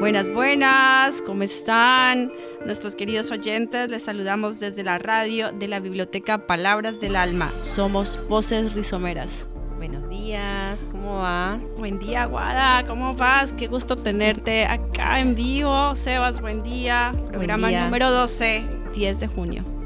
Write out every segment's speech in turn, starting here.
Buenas, buenas, ¿cómo están? Nuestros queridos oyentes, les saludamos desde la radio de la Biblioteca Palabras del Alma. Somos Voces Rizomeras. Buenos días, ¿cómo va? Buen día, Guada, ¿cómo vas? Qué gusto tenerte acá en vivo. Sebas, buen día. Programa día. número 12, 10 de junio.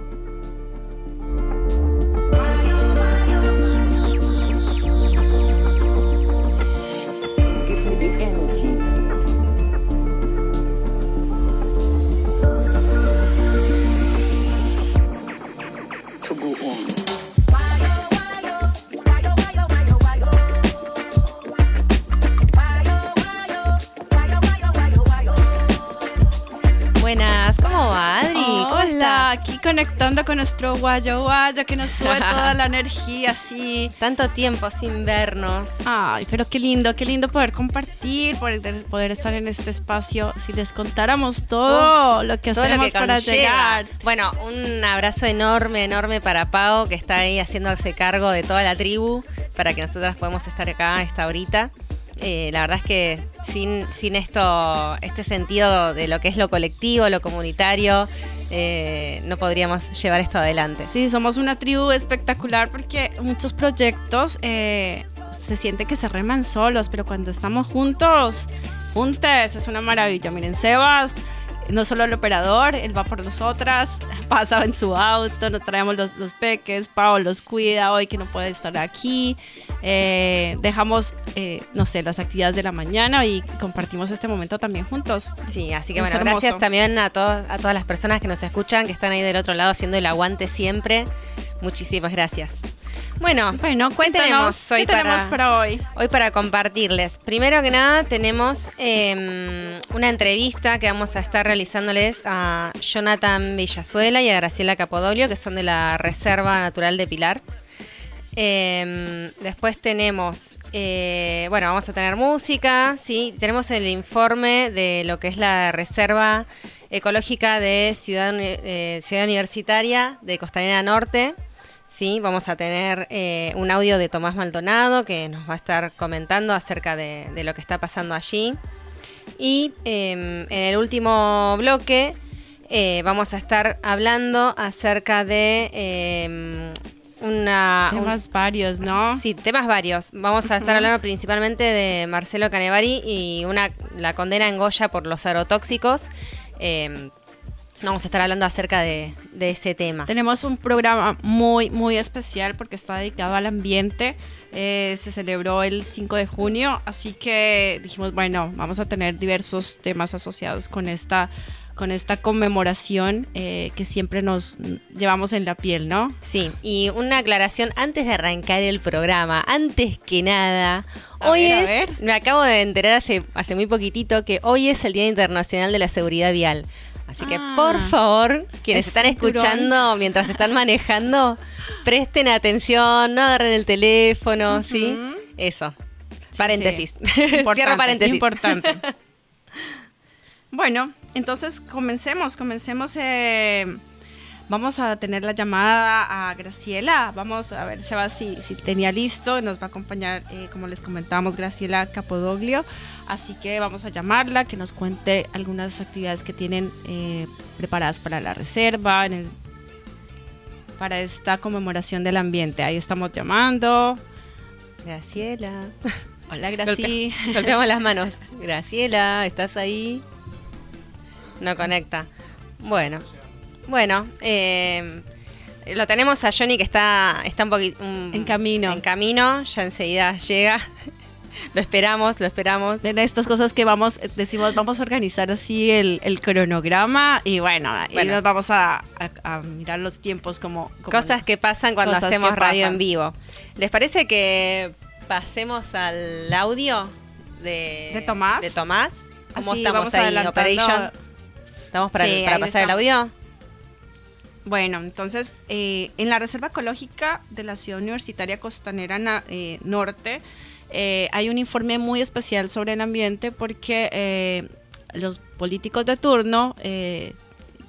Conectando con nuestro guayo guayo que nos sube toda la energía así. Tanto tiempo sin vernos. Ay, pero qué lindo, qué lindo poder compartir, poder, poder estar en este espacio. Si les contáramos todo lo que Todo lo hacemos que para llegar. Bueno, un abrazo enorme, enorme para Pau, que está ahí haciéndose cargo de toda la tribu, para que nosotras podamos estar acá a esta horita. Eh, la verdad es que sin, sin esto, este sentido de lo que es lo colectivo, lo comunitario, eh, no podríamos llevar esto adelante. Sí, somos una tribu espectacular porque muchos proyectos eh, se siente que se reman solos, pero cuando estamos juntos, juntes, es una maravilla. Miren, Sebas, no solo el operador, él va por nosotras, pasa en su auto, nos traemos los, los peques, Pau los cuida hoy que no puede estar aquí. Eh, dejamos, eh, no sé, las actividades de la mañana y compartimos este momento también juntos. Sí, así que Es bueno, hermoso. gracias también a, todos, a todas las personas que nos escuchan, que están ahí del otro lado haciendo el aguante siempre. Muchísimas gracias. Bueno, Bueno, ¿qué cuéntanos, tenemos hoy ¿qué tenemos para, para hoy? hoy para compartirles? Primero que nada, tenemos eh, una entrevista que vamos a estar realizándoles a Jonathan Villazuela y a Graciela Capodoglio, que son de la Reserva Natural de Pilar. Eh, después tenemos, eh, bueno, vamos a tener música, sí, tenemos el informe de lo que es la Reserva Ecológica de Ciudad, eh, Ciudad Universitaria de Costanera Norte. Sí, vamos a tener eh, un audio de Tomás Maldonado que nos va a estar comentando acerca de, lo que está pasando allí. Y eh, en el último bloque vamos a estar hablando acerca de una... un- Temas varios, ¿no? Sí, temas varios. Vamos a estar hablando principalmente de Marcelo Canevari y una, la condena en Goya por los agrotóxicos. Eh, vamos a estar hablando acerca de, de ese tema. Tenemos un programa muy, muy especial porque está dedicado al ambiente. Eh, se celebró el 5 de junio, así que dijimos, bueno, vamos a tener diversos temas asociados con esta, con esta conmemoración eh, que siempre nos llevamos en la piel, ¿no? Sí, y una aclaración antes de arrancar el programa. Antes que nada, A hoy ver, a ver. Me acabo de enterar hace, hace muy poquitito que hoy es el Día Internacional de la Seguridad Vial. Así que, Ah. por favor, quienes están escuchando mientras están manejando, presten atención, no agarren el teléfono, ¿sí? Eso. Paréntesis. Cierro paréntesis. Importante. bueno, entonces comencemos, comencemos. eh, vamos a tener la llamada a Graciela. Vamos a ver, Seba, si, si tenía listo. Nos va a acompañar, eh, como les comentábamos, Graciela Capodoglio. Así que vamos a llamarla, que nos cuente algunas actividades que tienen eh, preparadas para la reserva, en el- para esta conmemoración del ambiente. Ahí estamos llamando. Graciela. Hola, Graci. Golpe- Golpeamos las manos. Graciela, ¿estás ahí? No conecta. Bueno. Bueno, eh, lo tenemos a Johnny que está, está un poquito... En camino. En camino, ya enseguida llega. lo esperamos, lo esperamos. de estas cosas que vamos, decimos, vamos a organizar así el, el cronograma y bueno, Bueno. nos vamos a, a- a mirar los tiempos como... como- Cosas que pasan cuando hacemos radio en vivo. ¿Les parece que pasemos al audio de, ¿De Tomás? De Tomás. ¿Cómo Así estamos ahí, Operation? ¿Estamos para, Sí, para pasar el audio? Bueno, entonces, eh, en la Reserva Ecológica de la Ciudad Universitaria Costanera Na- eh, Norte eh, hay un informe muy especial sobre el ambiente porque eh, los políticos de turno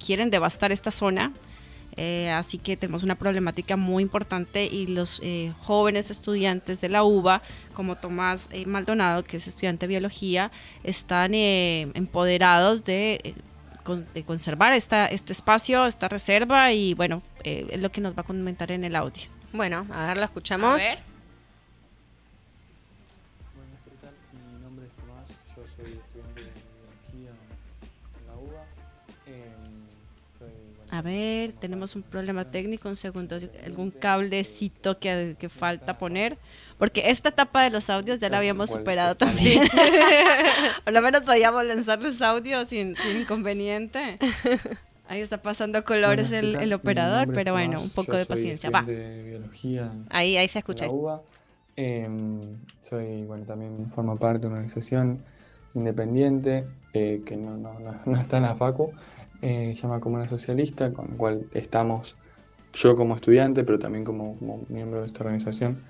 quieren devastar esta zona. Así que tenemos una problemática muy importante y los jóvenes estudiantes de la UBA, como Tomás Maldonado, que es estudiante de biología, están empoderados de, de, conservar esta, este espacio, esta reserva y bueno, es lo que nos va a comentar en el audio. Bueno, a ver, lo escuchamos. A ver. A ver, tenemos un problema técnico, un segundo, algún cablecito que, que falta poner, porque esta etapa de los audios ya la habíamos superado también. Por lo menos podíamos lanzar los audios sin, inconveniente. Ahí está pasando colores el, operador, pero bueno, un poco de paciencia. Va. ahí, ahí se escucha. Em, soy, bueno, también formo parte de una organización independiente eh, que no, no, no, está en la FACU, eh, se llama Comuna Socialista, con la cual estamos yo como estudiante, pero también como, miembro de esta organización,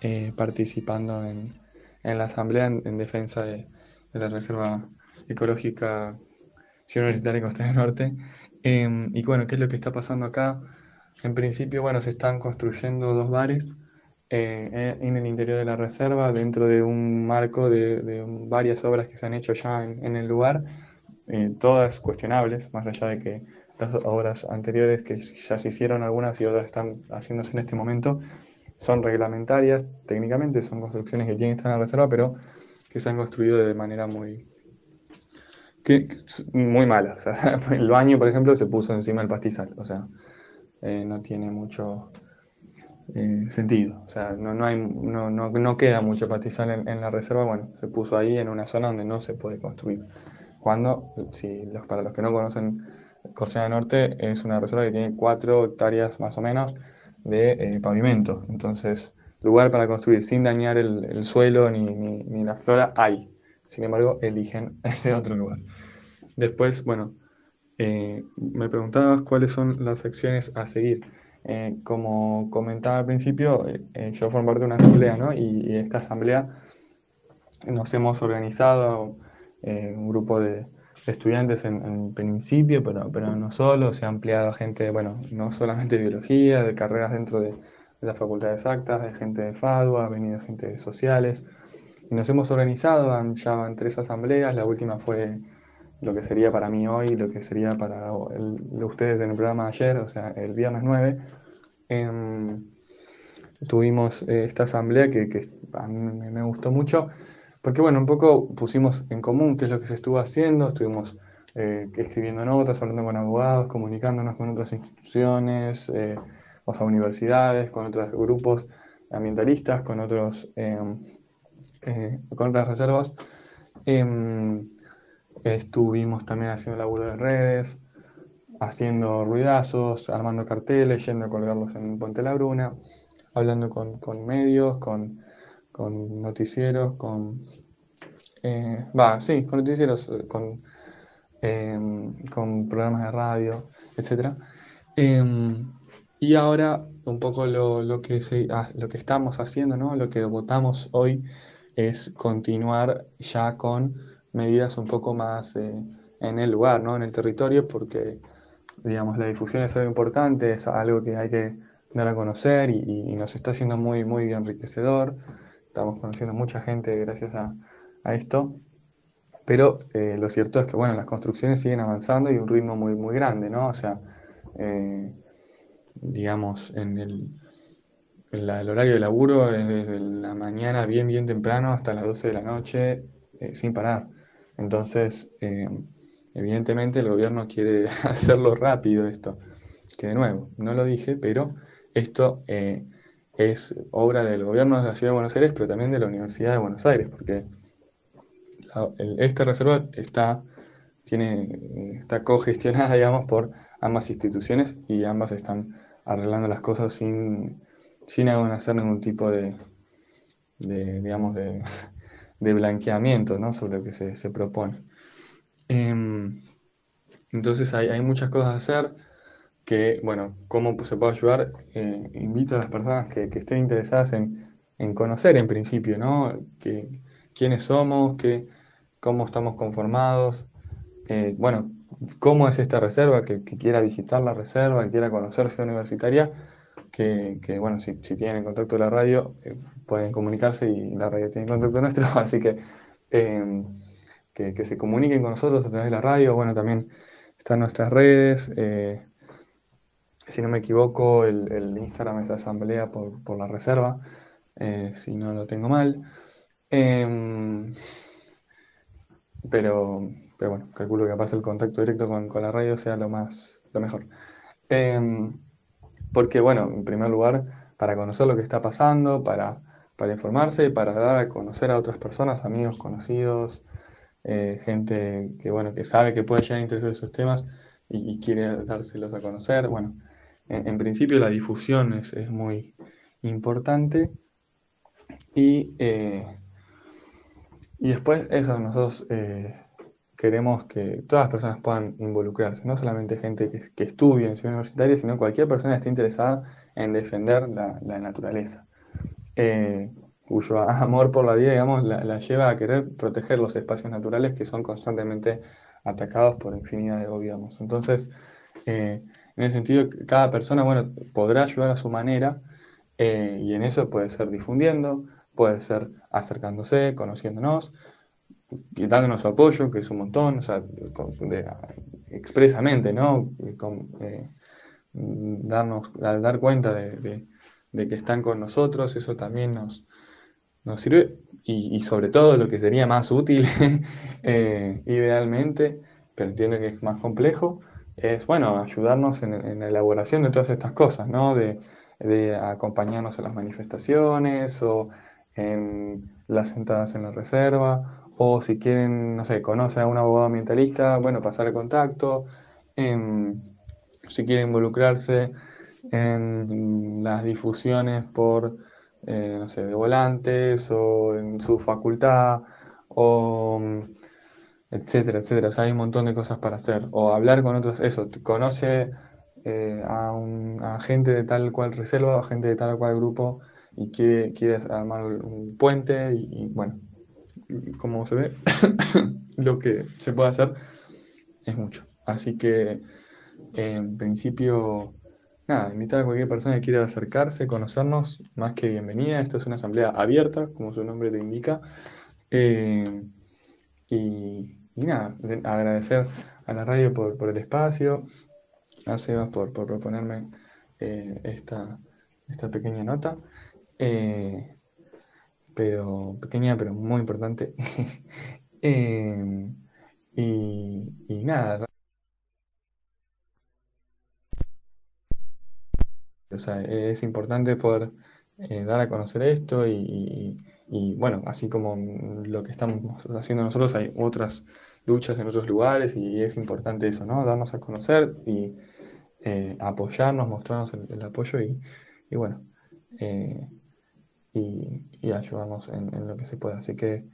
eh, participando en, la asamblea en, defensa de, la Reserva Ecológica Universitaria Costa del Norte. Em, y bueno, ¿qué es lo que está pasando acá? En principio, bueno, se están construyendo dos bares eh, en el interior de la reserva, dentro de un marco de, varias obras que se han hecho ya en el lugar eh, todas cuestionables, más allá de que las obras anteriores que ya se hicieron algunas y otras están haciéndose en este momento, son reglamentarias, técnicamente son construcciones que tienen que estar en la reserva, pero que se han construido de manera muy, muy mala. el baño, por ejemplo, se puso encima del pastizal, o sea, eh, no tiene mucho eh, sentido, o sea, no, no, hay, no, no, no, queda mucho pastizal en, en la reserva, bueno, se puso ahí en una zona donde no se puede construir cuando, si los, para los que no conocen Córcega Norte, es una reserva que tiene 4 hectáreas más o menos de eh, pavimento. Entonces, lugar para construir sin dañar el, suelo ni, ni, la flora hay. Sin embargo, eligen ese otro lugar. Después, bueno, eh, me preguntabas cuáles son las acciones a seguir. Eh, como comentaba al principio, yo formo parte de una asamblea, ¿no? Y, y esta asamblea nos hemos organizado eh, un grupo de, estudiantes en, principio, pero, pero no solo, se ha ampliado a gente, bueno, no solamente de biología, de carreras dentro de, de la Facultad de Exactas, de gente de FADUA, ha venido gente de sociales, y nos hemos organizado, ya van tres asambleas, la última fue lo que sería para mí hoy, lo que sería para ustedes en el programa de ayer, o sea, el viernes 9. Em, tuvimos eh, esta asamblea que, que a mí me gustó mucho porque bueno, un poco pusimos en común qué es lo que se estuvo haciendo, estuvimos eh, escribiendo notas, hablando con abogados, comunicándonos con otras instituciones, eh, o sea, universidades, con otros grupos ambientalistas, con, otros, em, eh, con otras reservas. Em, estuvimos también haciendo laburo de redes, haciendo ruidazos, armando carteles, yendo a colgarlos en Ponte La Bruna, hablando con, con medios, con con noticieros, con... Eh, va, sí, con noticieros, eh, con, em, con programas de radio, etc. Em, y ahora un poco lo, lo que se, ah, lo que estamos haciendo, ¿no? lo que votamos hoy es continuar ya con medidas un poco más eh, en el lugar, ¿no? en el territorio, porque digamos, la difusión es algo importante, es algo que hay que dar a conocer y, nos está haciendo muy, muy enriquecedor estamos conociendo mucha gente gracias a, esto, pero eh, lo cierto es que bueno, las construcciones siguen avanzando y un ritmo muy, muy grande, ¿no? O sea, eh, digamos, en el, el, horario de laburo es desde la mañana bien, bien temprano hasta las 12 de la noche eh, sin parar. Entonces, evidentemente el gobierno quiere hacerlo rápido esto, que de nuevo, no lo dije, pero esto es obra del gobierno de la Ciudad de Buenos Aires, pero también de la Universidad de Buenos Aires, porque esta reserva está, tiene, está cogestionada, digamos, por ambas instituciones y ambas están arreglando las cosas sin, sin hacer ningún tipo de, digamos, de, blanqueamiento ¿no? sobre lo que se, propone. Em, entonces hay, hay muchas cosas a hacer que, bueno, cómo se puede ayudar, eh, invito a las personas que, estén interesadas en, conocer en principio, ¿no? Que, quiénes somos, que, cómo estamos conformados. Eh, bueno, cómo es esta reserva, que, que quiera visitar la reserva, que quiera conocer Ciudad Universitaria, que, que, bueno, si, si tienen contacto de la radio, eh, pueden comunicarse y la radio tiene contacto nuestro, así que, eh, que, que se comuniquen con nosotros a través de la radio, bueno, también están nuestras redes, si no me equivoco, el, el Instagram es Asamblea por, por la Reserva, eh, si no lo tengo mal. Em, pero, pero bueno, calculo que capaz el contacto directo con, con la radio sea lo más, lo mejor. Em, porque, bueno, en primer lugar, para conocer lo que está pasando, para, para informarse, para dar a conocer a otras personas, amigos, conocidos, eh, gente que, bueno, que sabe que puede llegar a interesar esos temas y, y quiere dárselos a conocer. Bueno, en, en principio la difusión es, es muy importante. Y, eh, y después eso, nosotros eh, queremos que todas las personas puedan involucrarse, no solamente gente que, que estudie en ciudad universitaria, sino cualquier persona que esté interesada en defender la, naturaleza, eh, cuyo amor por la vida, digamos, la, la lleva a querer proteger los espacios naturales que son constantemente atacados por infinidad de gobiernos. Entonces, en ese sentido, cada persona, bueno, podrá ayudar a su manera eh, y en eso puede ser difundiendo, puede ser acercándose, conociéndonos, y dándonos su apoyo, que es un montón, o sea, expresamente, ¿no? Con, eh, dar cuenta de, que están con nosotros, eso también nos, nos sirve, y, y sobre todo lo que sería más útil, eh, idealmente, pero entiendo que es más complejo, es, bueno, ayudarnos en, en la elaboración de todas estas cosas, ¿no? De, de acompañarnos en las manifestaciones o en las sentadas en la reserva, o si quieren, no sé, conocen a un abogado ambientalista, bueno, pasar el contacto, em, si quieren involucrarse en las difusiones por, eh, no sé, de volantes o en su facultad, o etcétera, etcétera. O sea, hay un montón de cosas para hacer. O hablar con otros, eso, te- conoce eh, a, un, a gente de tal cual reserva, a gente de tal cual grupo y quiere, quiere armar un puente y, bueno, como se ve, lo que se puede hacer es mucho. Así que en principio, nada, invitar a cualquier persona que quiera acercarse, conocernos, más que bienvenida. Esto es una asamblea abierta, como su nombre lo indica. Eh, y, nada, de- agradecer a la radio por, por el espacio, a Sebas por, por proponerme eh, esta, esta pequeña nota. Eh, pero pequeña, pero muy importante. Eh, y, y nada, o sea, es importante poder eh, dar a conocer esto y, y- bueno, así como lo que estamos haciendo nosotros, hay otras luchas en otros lugares y es importante eso, ¿no? Darnos a conocer y eh, apoyarnos, mostrarnos el, apoyo y, y bueno, eh, y, ayudarnos en, en lo que se pueda. Así que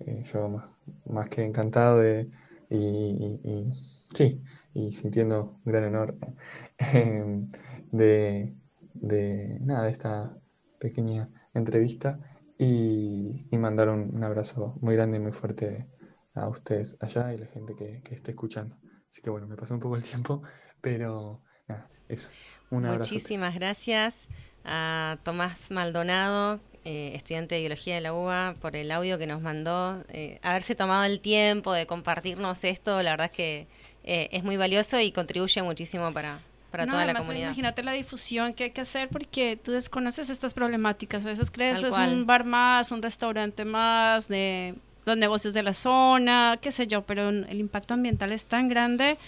eh, yo más, más que encantado de, y, sí, y sintiendo un gran honor em, de, de, nada, de esta pequeña entrevista y, mandar un, abrazo muy grande y muy fuerte a ustedes allá y la gente que, esté escuchando. Así que bueno, me pasó un poco el tiempo, pero nada, eso. Un. Muchísimas gracias a Tomás Maldonado, eh, estudiante de Biología de la UBA, por el audio que nos mandó. eh, haberse tomado el tiempo de compartirnos esto, la verdad es que eh, es muy valioso y contribuye muchísimo para, para No, toda la además, comunidad. Imagínate la difusión que hay que hacer porque tú desconoces estas problemáticas. A veces crees es un bar más, un restaurante más, de los negocios de la zona, qué sé yo, pero el impacto ambiental es tan grande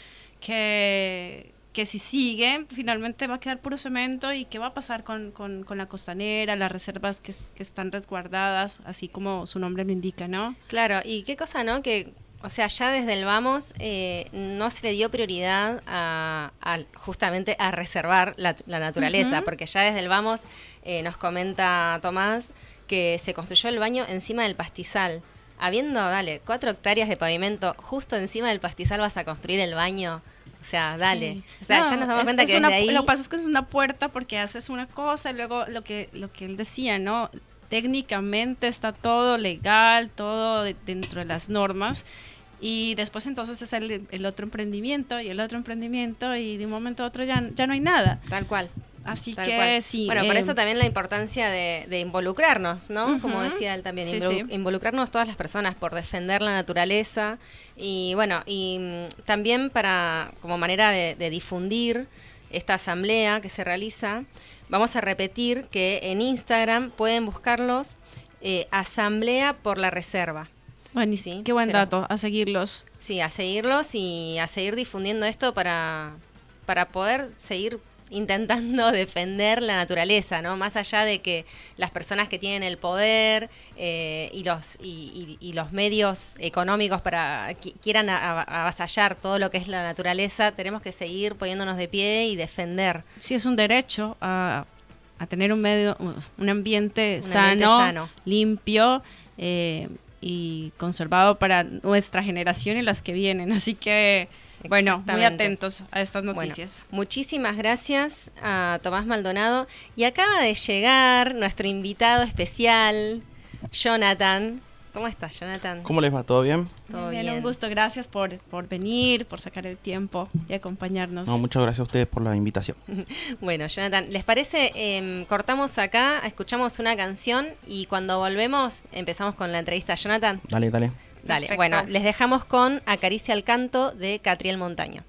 que, que si siguen, finalmente va a quedar puro cemento y qué va a pasar con, con, con la costanera, las reservas que, que están resguardadas, así como su nombre lo indica, ¿no? Claro, y qué cosa, ¿no? Que, o sea, ya desde el vamos eh, no se le dio prioridad a, a justamente a reservar la, la naturaleza, porque ya desde el vamos eh, nos comenta Tomás que se construyó el baño encima del pastizal. Habiendo, dale, cuatro hectáreas de pavimento, justo encima del pastizal vas a construir el baño. O sea, dale. Sí. O sea, No, ya nos damos es- cuenta es que desde una- ahí... Lo que pasa es que es una puerta porque haces una cosa y luego lo que, lo que él decía, ¿no? Técnicamente está todo legal, todo de- dentro de las normas Y después entonces es el, el otro emprendimiento y el otro emprendimiento y de un momento a otro ya, ya no hay nada. Tal cual. Así Tal que cual. sí. Bueno, por eh, eso también la importancia de, de involucrarnos, ¿no? Como decía él también, Sí, involu- sí. involucrarnos todas las personas por defender la naturaleza y bueno, y mm, también para como manera de, de difundir esta asamblea que se realiza, vamos a repetir que en Instagram pueden buscarlos eh, Asamblea por la Reserva. buenísimo. sí, Qué buen dato, a seguirlos. Sí, a seguirlos y a seguir difundiendo esto para, para poder seguir intentando defender la naturaleza, ¿no? Más allá de que las personas que tienen el poder eh, y, los, y, y- y los medios económicos para qui- quieran avasallar todo lo que es la naturaleza, tenemos que seguir poniéndonos de pie y defender. Sí, es un derecho a, a tener un medio, un ambiente, Un sano, ambiente sano. limpio eh, y conservado para nuestra generación y las que vienen. Así que, bueno, muy atentos a estas Bueno, noticias. muchísimas gracias a Tomás Maldonado. Y acaba de llegar nuestro invitado especial, Jonathan. ¿Cómo estás, Jonathan? ¿Cómo les va? ¿Todo bien? Todo Bien, bien. un gusto, gracias por, por venir, por sacar el tiempo y acompañarnos. No, muchas gracias a ustedes por la invitación. Bueno, Jonathan, ¿les parece? Em, cortamos acá, escuchamos una canción y cuando volvemos empezamos con la entrevista. Jonathan, Dale, dale. dale. Perfecto. Bueno, les dejamos con Acaricia al canto de Catriel Montaño.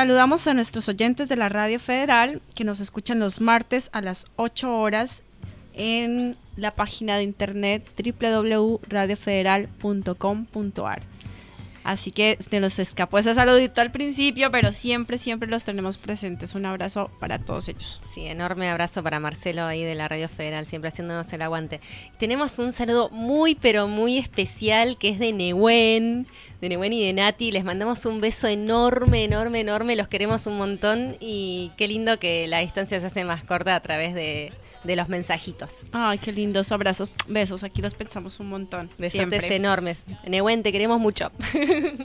Saludamos a nuestros oyentes de la Radio Federal que nos escuchan los martes a las 8 horas en la página de internet www.radiofederal.com.ar. Así que se nos escapó ese saludito al principio, pero siempre, siempre los tenemos presentes. Un abrazo para todos ellos. Sí, enorme abrazo para Marcelo ahí de la Radio Federal, siempre haciéndonos el aguante. Tenemos un saludo muy, pero muy especial que es de Nehuen, de Nehuen y de Nati. Les mandamos un beso enorme, enorme, enorme. Los queremos un montón y qué lindo que la distancia se hace más corta a través de, de los mensajitos. Ay, qué lindos abrazos, besos. Aquí los pensamos un montón. Besotes enormes. Nehuen, te queremos mucho.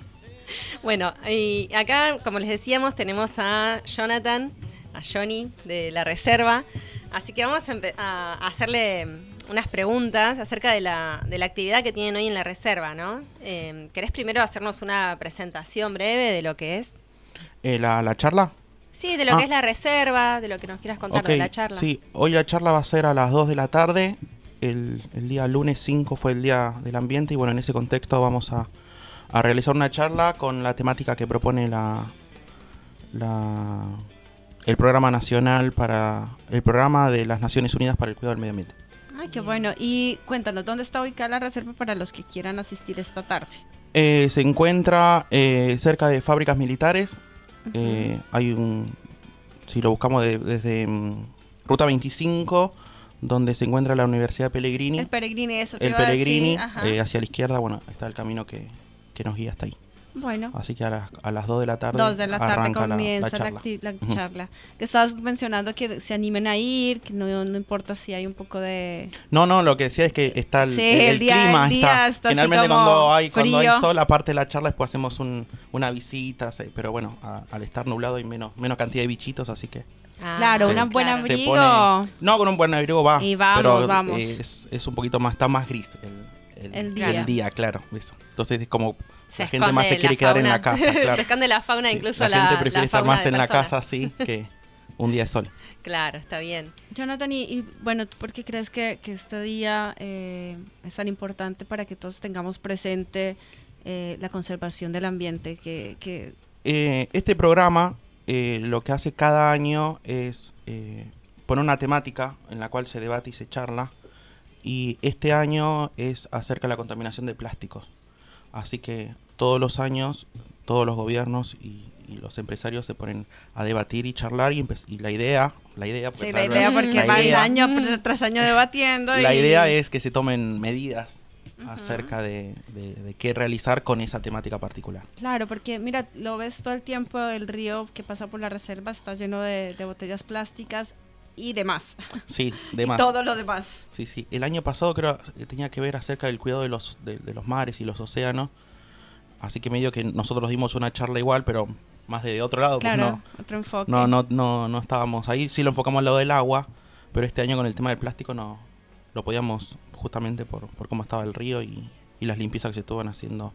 bueno, y acá, como les decíamos, tenemos a Jonathan, a Johnny de la Reserva. Así que vamos a, a hacerle unas preguntas acerca de la, de la actividad que tienen hoy en la Reserva, ¿no? Eh, ¿Querés primero hacernos una presentación breve de lo que es? Eh, la, la charla. Sí, de lo Ah. que es la Reserva, de lo que nos quieras contar de la charla. Sí, hoy la charla va a ser a las 2 de la tarde. El, el día lunes 5 fue el día del ambiente y bueno, en ese contexto vamos a, a realizar una charla con la temática que propone la, la el programa nacional para el programa de las Naciones Unidas para el cuidado del medio ambiente. Ay, qué bueno. Y cuéntanos, ¿dónde está ubicada la reserva para los que quieran asistir esta tarde? Eh, se encuentra eh, cerca de fábricas militares. Eh, hay un, si lo buscamos de- desde mm, Ruta 25, donde se encuentra la Universidad Pellegrini. El Peregrini, eso te el iba a decir, Pellegrini, ajá. eh, hacia la izquierda, bueno, está el camino que, que nos guía hasta ahí. Bueno, Así que a las, a las 2 de la tarde. dos de la tarde arranca la- la comienza la, charla. la Ujú. charla. Que estabas mencionando que se animen a ir, que no, no importa si hay un poco de... No, no, lo que decía es que está el, Sí, el- el día- clima. el día está, está generalmente cuando hay, cuando hay sol, aparte de la charla, después hacemos un, una visita, se- pero bueno, a- al estar nublado hay menos, menos cantidad de bichitos, así que Ah, Claro, Sí. una buena se abrigo. pone... No, con un buen abrigo va, Y vamos, pero vamos. Es, es un poquito más, está más gris el, El día. día, claro. eso. Entonces es como Se la gente más se quiere quedar en la fauna. casa, claro. se esconde la fauna, Sí, incluso la, la, gente prefiere la estar más en la casa así que un día de sol. Claro, está bien. Jonathan, y, y, bueno, ¿tú por qué crees que, que este día eh, es tan importante para que todos tengamos presente eh, la conservación del ambiente? Que, que Eh, este programa eh, lo que hace cada año es eh, poner una temática en la cual se debate y se charla. Y este año es acerca de la contaminación de plásticos. Así que todos los años, todos los gobiernos y, y los empresarios se ponen a debatir y charlar. Y, y la idea, la idea, porque sí, la idea, porque la van idea- año pr- tras año debatiendo. la y- idea es que se tomen medidas acerca de, de- de qué realizar con esa temática particular. Claro, porque mira, lo ves todo el tiempo, el río que pasa por la reserva está lleno de, de botellas plásticas y demás. Sí, Y de más. todo lo demás. Sí, sí. El año pasado creo que tenía que ver acerca del cuidado de los, de, de los mares y los océanos. Así que medio que nosotros dimos una charla igual, pero más de otro lado, pues Claro, no, otro enfoque. no, no, no, no estábamos ahí. Sí lo enfocamos al lado del agua, pero este año con el tema del plástico no lo podíamos justamente por, por cómo estaba el río y, y las limpiezas que se estaban haciendo.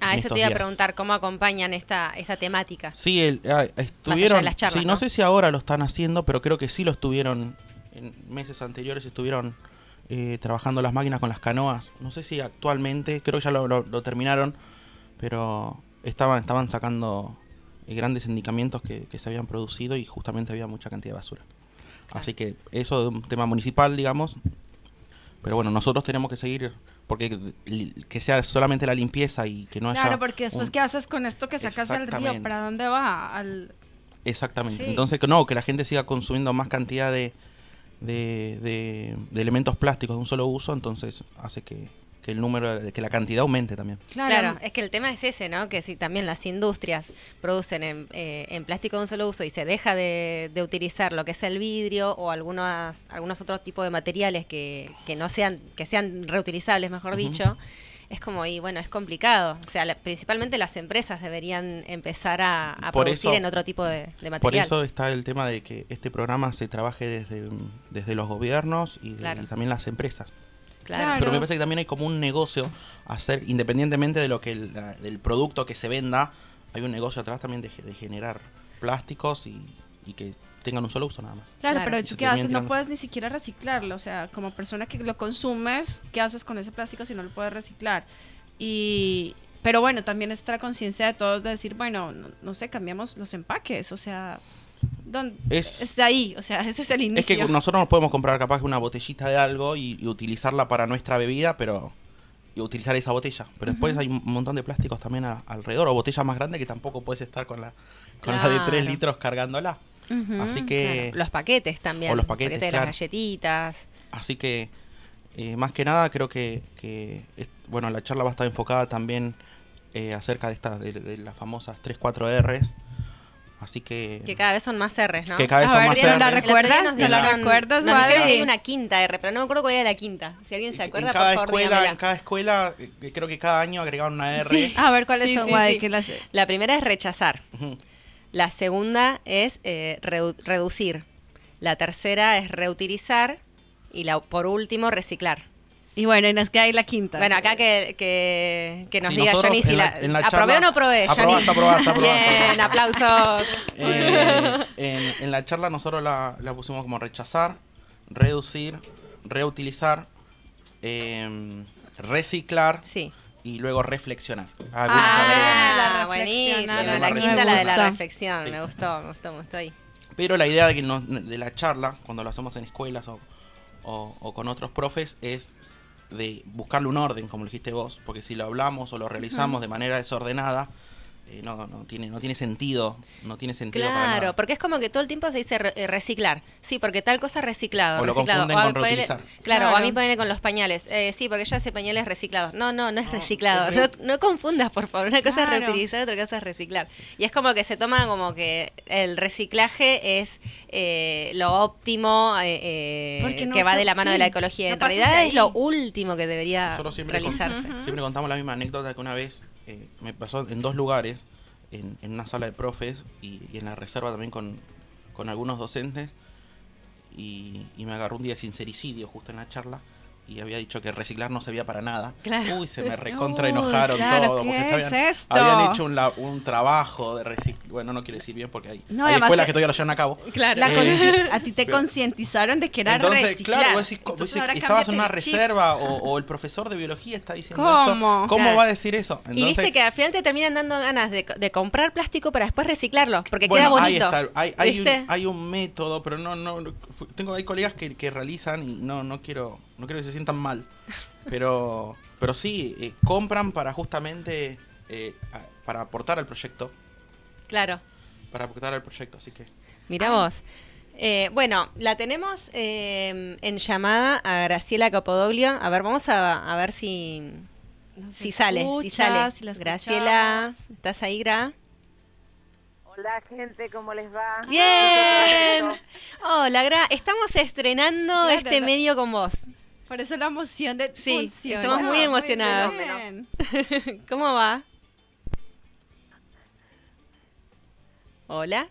Ah, eso te iba a preguntar, ¿cómo acompañan esta, esta temática? Sí, el- ah, estuvieron. las charlas, sí, no, ¿no? sé si ahora lo están haciendo, pero creo que sí lo estuvieron en meses anteriores. Estuvieron eh, trabajando las máquinas con las canoas. No sé si actualmente, creo que ya lo, lo- lo terminaron, pero estaban estaban sacando eh, grandes indicamientos que, que se habían producido y justamente había mucha cantidad de basura. Así que eso de un tema municipal, digamos. Pero bueno, nosotros tenemos que seguir, porque que sea solamente la limpieza y que no haya... Claro, porque después, un- ¿qué haces con esto que sacas del río? ¿Para dónde va? Al... Exactamente. Sí. Entonces, que no, que la gente siga consumiendo más cantidad de, de, de- de elementos plásticos de un solo uso, entonces hace que, que el número, que la cantidad aumente también. Claro, es que el tema es ese, ¿no? Que si también las industrias producen en, eh, en plástico de un solo uso y se deja de, de utilizar lo que es el vidrio o algunos, algunos otros tipos de materiales que, que no sean, que sean reutilizables, mejor dicho, es como, y bueno, es complicado. O sea, la- principalmente las empresas deberían empezar a, a Por producir eso- en otro tipo de, de material. Por eso está el tema de que este programa se trabaje desde, desde los gobiernos y, de- Claro. y también las empresas. Claro. Pero me parece que también hay como un negocio a hacer, independientemente de lo que el- del producto que se venda, hay un negocio atrás también de, ge- de generar plásticos y, y que tengan un solo uso nada más. Claro, Claro. pero qué haces, no puedes ni siquiera reciclarlo, o sea, como persona que lo consumes, ¿qué haces con ese plástico si no lo puedes reciclar? Y pero bueno, también está la conciencia de todos de decir, bueno, no, no sé, cambiamos los empaques, o sea, ¿dónde? Es- es de ahí, o sea, ese es el inicio. Es que nosotros nos podemos comprar capaz una botellita de algo y, y utilizarla para nuestra bebida, pero y utilizar esa botella. Pero después hay un montón de plásticos también a- alrededor, o botellas más grandes que tampoco puedes estar con la, con la de 3 Claro. litros cargándola. Así que, Claro, Los paquetes también. O los paquetes, de claro. las galletitas. así que eh, más que nada creo que, que es- bueno la charla va a estar enfocada también eh, acerca de estas de, de las famosas 3 4 Rs. Así que, Que cada vez son más R's, ¿no? que cada vez A son ver, más ¿no la Rs. Otro día recuerdas? nos ¿No la recuerdas, Wadi? que hay una quinta R, pero no me acuerdo cuál era la quinta. Si alguien se acuerda, en cada por favor, escuela, en cada escuela, eh, creo que cada año agregaban una R. Sí. A ver, ¿cuáles Sí, son, sí, Guay? sí. Que las- La primera es rechazar. La segunda es eh, reducir. La tercera es reutilizar. Y la por último, reciclar. Y bueno, y nos queda ahí la quinta. Bueno, acá que, que, que nos Sí, diga Johnny si en la, la- en la aprobé charla- o no aprobé. Aprobaste, aprobaste, aprobaste. Bien, aplausos. Eh, en, en la charla nosotros la, la pusimos como rechazar, reducir, reutilizar, em, reciclar Sí. y luego reflexionar. Ah, la Ah, La me quinta, la de la reflexión. Sí. Me gustó, me gustó, me gustó ahí. Pero la idea de, que nos- de la charla, cuando lo hacemos en escuelas o, o- o con otros profes, es de buscarle un orden, como dijiste vos, porque si lo hablamos o lo realizamos de manera desordenada, eh, no, no, tiene, no tiene sentido. No tiene sentido para Claro, nada. porque es como que todo el tiempo se dice re- eh, reciclar. Sí, porque tal cosa reciclado. O lo reciclado. confunden a con ponele- reutilizar. Claro, o a mí ponerle con los pañales. Eh, sí, porque ya hace pañales reciclados. No, no, no es No, reciclado. es No, re- no confundas, por favor. Una cosa Claro. es reutilizar, otra cosa es reciclar. Y es como que se toma como que el reciclaje es eh, lo óptimo eh, eh, Porque no- que va de la mano sí, de la ecología. en realidad es lo último que debería Nosotros siempre, con- realizarse. siempre contamos la misma anécdota que una vez eh, me pasó en dos lugares, en, en una sala de profes y, en la reserva también con, con algunos docentes, y, y me agarró un día de sincericidio justo en la charla. Y había dicho que reciclar no servía para nada. Claro. Uy, se me recontra enojaron claro, todo. ¿qué Porque es habían, esto? habían hecho un, la- un trabajo de reciclar. Bueno, no quiero decir bien porque hay, No, hay escuelas que todavía lo llevan a cabo. Claro. La Eh, a ti te concientizaron de que era Entonces, reciclar. claro, vos decís, co- vos Entonces decís, ahora estabas en una reserva o, o el profesor de biología está diciendo ¿Cómo? eso. ¿Cómo Claro. va a decir eso? y viste que al final te terminan dando ganas de, de comprar plástico para después reciclarlo, porque bueno, queda ahí bonito. está, Hay, hay un, hay un método, pero no, no, no- tengo hay colegas que, que realizan y no, no quiero, no quiero que se sientan mal, pero, pero sí eh, compran para justamente eh, para aportar al proyecto, Claro. para aportar al proyecto, así que Mira vos. Eh, bueno, la tenemos eh, en llamada a Graciela Capodoglio. A ver, vamos a, a ver si, si sale. Si sale. si Graciela. ¿estás ahí, Gra? Hola gente, ¿cómo les va? Bien. Hola, Gra. Estamos estrenando Claro, este medio con vos. Por eso la emoción de Sí, funciona. estamos muy emocionados. bien. ¿Cómo va? Hola.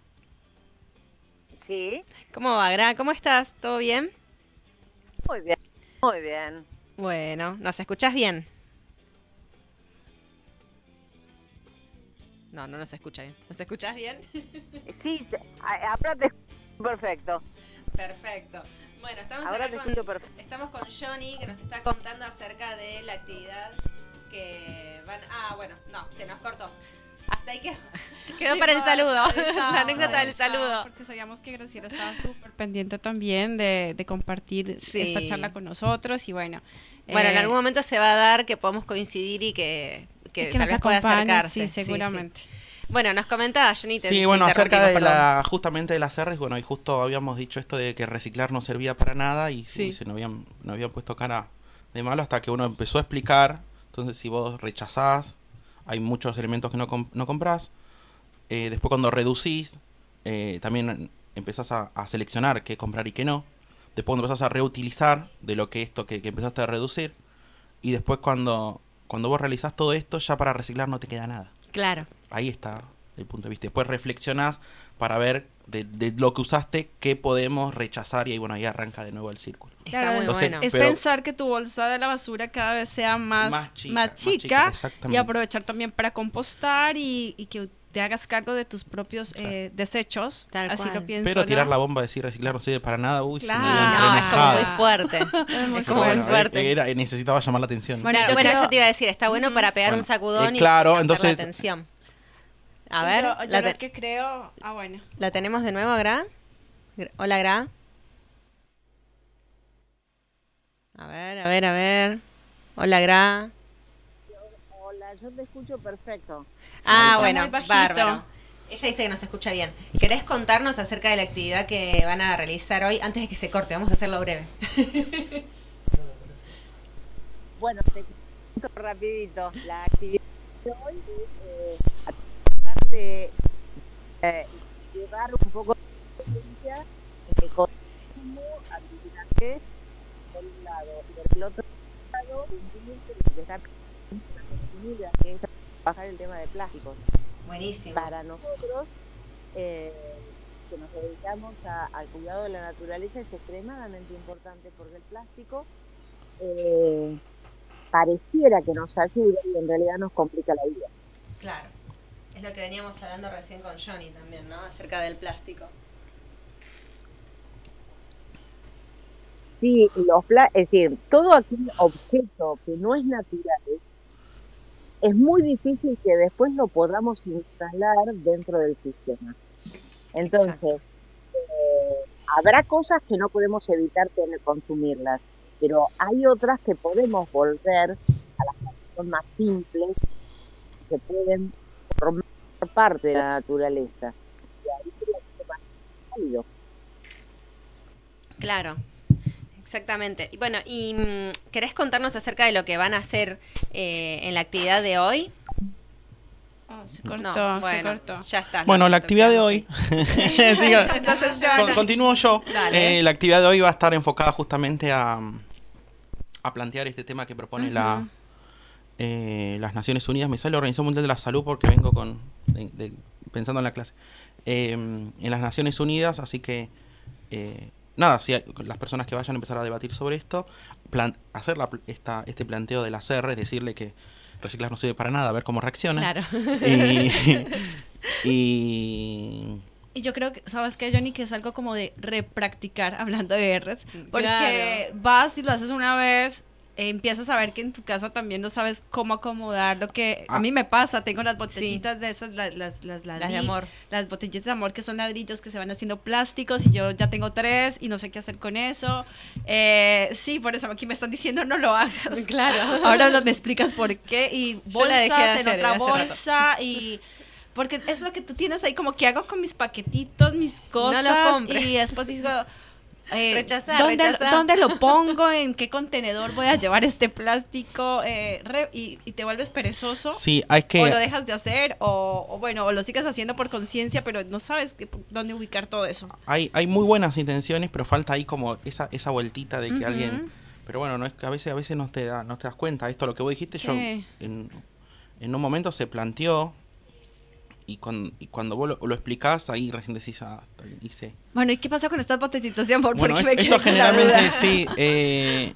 Sí, ¿Cómo va, Gra? ¿Cómo estás? ¿Todo bien? muy bien, muy bien. Bueno, ¿nos escuchás bien? No, no nos escucha bien. ¿Nos escuchás bien? Sí, ahora te perfecto. Perfecto. Bueno, estamos Ahora te con, perfecto. estamos con Johnny que nos está contando acerca de la actividad que van... Ah, bueno, no, se nos cortó. Hasta ahí quedó, quedó para el saludo. la anécdota del saludo. Porque sabíamos que Graciela estaba súper pendiente también de, de compartir Sí. esta charla con nosotros y bueno. Bueno, en eh, algún momento se va a dar que podamos coincidir y que, que, que tal nos vez pueda acompañe, acercarse. sí, seguramente. Bueno, nos comentaba Johnny. te- Sí, te bueno, acerca de perdón. la, justamente de las R's, bueno, y justo habíamos dicho esto de que reciclar no servía para nada y Sí. se nos habían, nos habían puesto cara de malo hasta que uno empezó a explicar. Entonces, si vos rechazás, hay muchos elementos que no, com- no comprás. Eh, después, cuando reducís, eh, también empezás a, a seleccionar qué comprar y qué no. Después, cuando empezás a reutilizar de lo que esto que, que empezaste a reducir. Y después, cuando, cuando vos realizás todo esto, ya para reciclar no te queda nada. Claro. Ahí está el punto de vista. Después reflexionás para ver de, de lo que usaste qué podemos rechazar y ahí, bueno, ahí arranca de nuevo el círculo. Está Claro, muy Entonces, bueno. Es Pero- pensar que tu bolsa de la basura cada vez sea más, Más más chica, más y aprovechar también para compostar y, y que te hagas cargo de tus propios eh, desechos. Tal así cual. lo pienso. Pero tirar ¿no? la bomba de decir reciclar no sirve para nada, uy, Claro. no, es como muy fuerte. Es muy Es como muy Bueno, fuerte. era- necesitaba llamar la atención. Bueno, bueno, creo- eso te iba a decir, está bueno para pegar Bueno, un sacudón eh, y claro, entonces- la atención. A ver, Yo, yo la, lo que creo. Ah, bueno. la tenemos de nuevo, Gra. Hola, Gra. A ver, a ver, a ver. Hola, Gra. Hola, yo te escucho perfecto. Ah, escucha bueno, bárbaro. Ella dice que nos escucha bien. ¿Querés contarnos acerca de la actividad que van a realizar hoy? Antes de que se corte, vamos a hacerlo breve. Bueno, te cuento rapidito. La actividad de hoy es eh, de eh, llevar un poco de conciencia de consumo, habilidades, por un lado, y por el otro lado, un que es bajar el tema de plásticos. Buenísimo. Para nosotros, eh, que nos dedicamos a- al cuidado de la naturaleza, es extremadamente importante porque el plástico eh, pareciera que nos ayuda y en realidad nos complica la vida. Claro. Que veníamos hablando recién con Johnny también, ¿no? Acerca del plástico. Sí, los es decir, todo aquel objeto que no es natural es muy difícil que después lo podamos instalar dentro del sistema. Entonces, eh, habrá cosas que no podemos evitar tener, consumirlas, pero hay otras que podemos volver a las que más simples, que pueden formar parte de la naturaleza. Claro. Exactamente. Y bueno, y mm, ¿querés contarnos acerca de lo que van a hacer eh, en la actividad de hoy? Oh, se cortó, No, se bueno, cortó. ya está. Bueno, la actividad de hoy. continúo yo. Eh, la actividad de hoy va a estar enfocada justamente a, a plantear este tema que propone la, eh, las Naciones Unidas. Me sale la Organización Mundial de la Salud porque vengo con de- de- pensando en la clase. Eh, en las Naciones Unidas, así que eh, nada, si hay- las personas que vayan a empezar a debatir sobre esto, plan- hacer la esta, este planteo de la CR, decirle que reciclar no sirve para nada, a ver cómo reacciona. Claro. Y, y Y yo creo que, ¿sabes qué, Johnny? Que es algo como de repracticar, hablando de R's, porque Claro. vas y lo haces una vez, empiezas a ver que en tu casa también no sabes cómo acomodar lo que a Ah. mí me pasa, tengo las botellitas de esas, las, las, las, Las de amor. las botellitas de amor que son ladrillos que se van haciendo plásticos y yo ya tengo tres y no sé qué hacer con eso. Eh, sí, por eso aquí me están diciendo no lo hagas. Claro. Ahora lo- me explicas por qué y Yo la dejé de bolsas en hacer otra bolsa y porque es lo que tú tienes ahí como que hago con mis paquetitos, mis cosas y después digo eh, Rechazar, ¿dónde, rechazar. ¿Dónde lo pongo? ¿En qué contenedor voy a llevar este plástico? Eh, re- y, y te vuelves perezoso. sí, hay que... O lo dejas de hacer, o, o bueno, o lo sigues haciendo por conciencia, pero no sabes qué- dónde ubicar todo eso. hay, hay muy buenas intenciones, pero falta ahí como esa, esa vueltita de que alguien... Pero bueno, no es que a veces, a veces no te da, no te das cuenta. Esto lo que vos dijiste, yo en, en un momento se planteó y, cuan- y cuando vos lo, lo explicás, ahí recién decís, ah, hice. Bueno, ¿y qué pasa con estas botellitas de amor? Bueno, me esto generalmente duda. sí. eh,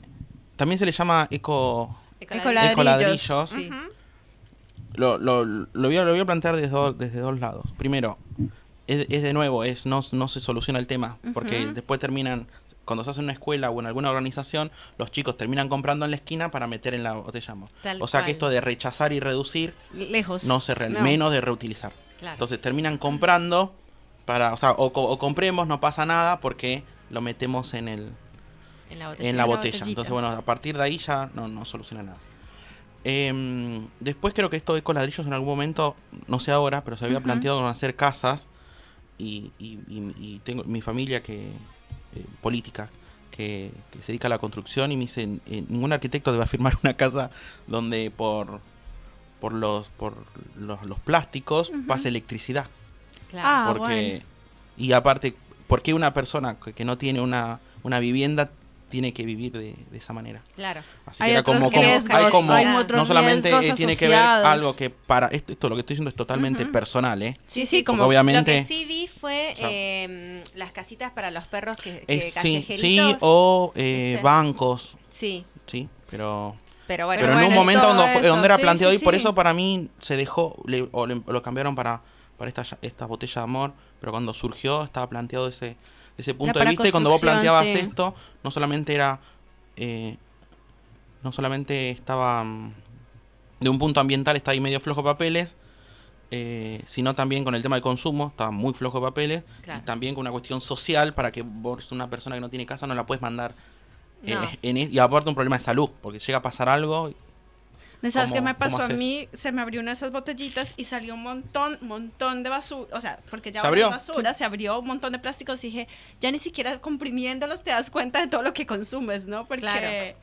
también se le llama eco. Ecoladrillos. Ecoladrillos. Lo, lo, lo voy, a, lo voy a plantear desde, do- desde dos lados. Primero, es, es de nuevo, es no, no se soluciona el tema, porque después terminan, cuando se hace en una escuela o en alguna organización, los chicos terminan comprando en la esquina para meter en la botella. Tal O sea cual. que esto de rechazar y reducir Lejos. no se real- No. menos de reutilizar. Claro. Entonces terminan comprando para, o sea, o, co- o compremos, no pasa nada porque lo metemos en el en la botella. en la la botella. Entonces, bueno, a partir de ahí ya no, no soluciona nada. Em, después creo que esto de ladrillos en algún momento, no sé ahora, pero se había planteado con hacer casas y, y- y- y tengo mi familia que eh, política que, que se dedica a la construcción y me dice eh, ningún arquitecto debe firmar una casa donde por por los por los, los plásticos Ujú. pase electricidad Claro. Ah, porque bueno. y aparte ¿por qué una persona que, que no tiene una, una vivienda tiene que vivir de, de esa manera Claro. así Hay que era como, como- hay como hay no solamente eh, tiene que ver algo que para esto, esto lo que estoy diciendo es totalmente personal eh Sí, sí, como obviamente Lo que sí vi fue eh, las casitas para los perros que, que es- sí, sí o eh, ¿viste? bancos Sí, sí pero pero bueno. pero, en bueno, un momento eso- donde, eso, donde era sí, planteado sí, y por eso para mí se dejó le- o le- lo cambiaron para para esta esta botella de amor pero cuando surgió estaba planteado ese ese punto de vista y cuando vos planteabas sí. esto no solamente era eh, no solamente estaba mm, de un punto ambiental está ahí medio flojo de papeles eh, sino también con el tema de consumo estaba muy flojo de papeles Claro. y también con una cuestión social para que vos una persona que no tiene casa no la puedes mandar eh, No. en- y aparte un problema de salud porque llega a pasar algo ¿No ¿Sabes qué ¿Cómo- me pasó a mí? Se me abrió una de esas botellitas y salió un montón, montón de basura. O sea, porque ya ¿Se abrió? basura, se abrió un montón de plásticos y dije, ya ni siquiera comprimiéndolos te das cuenta de todo lo que consumes, ¿no? Porque Claro.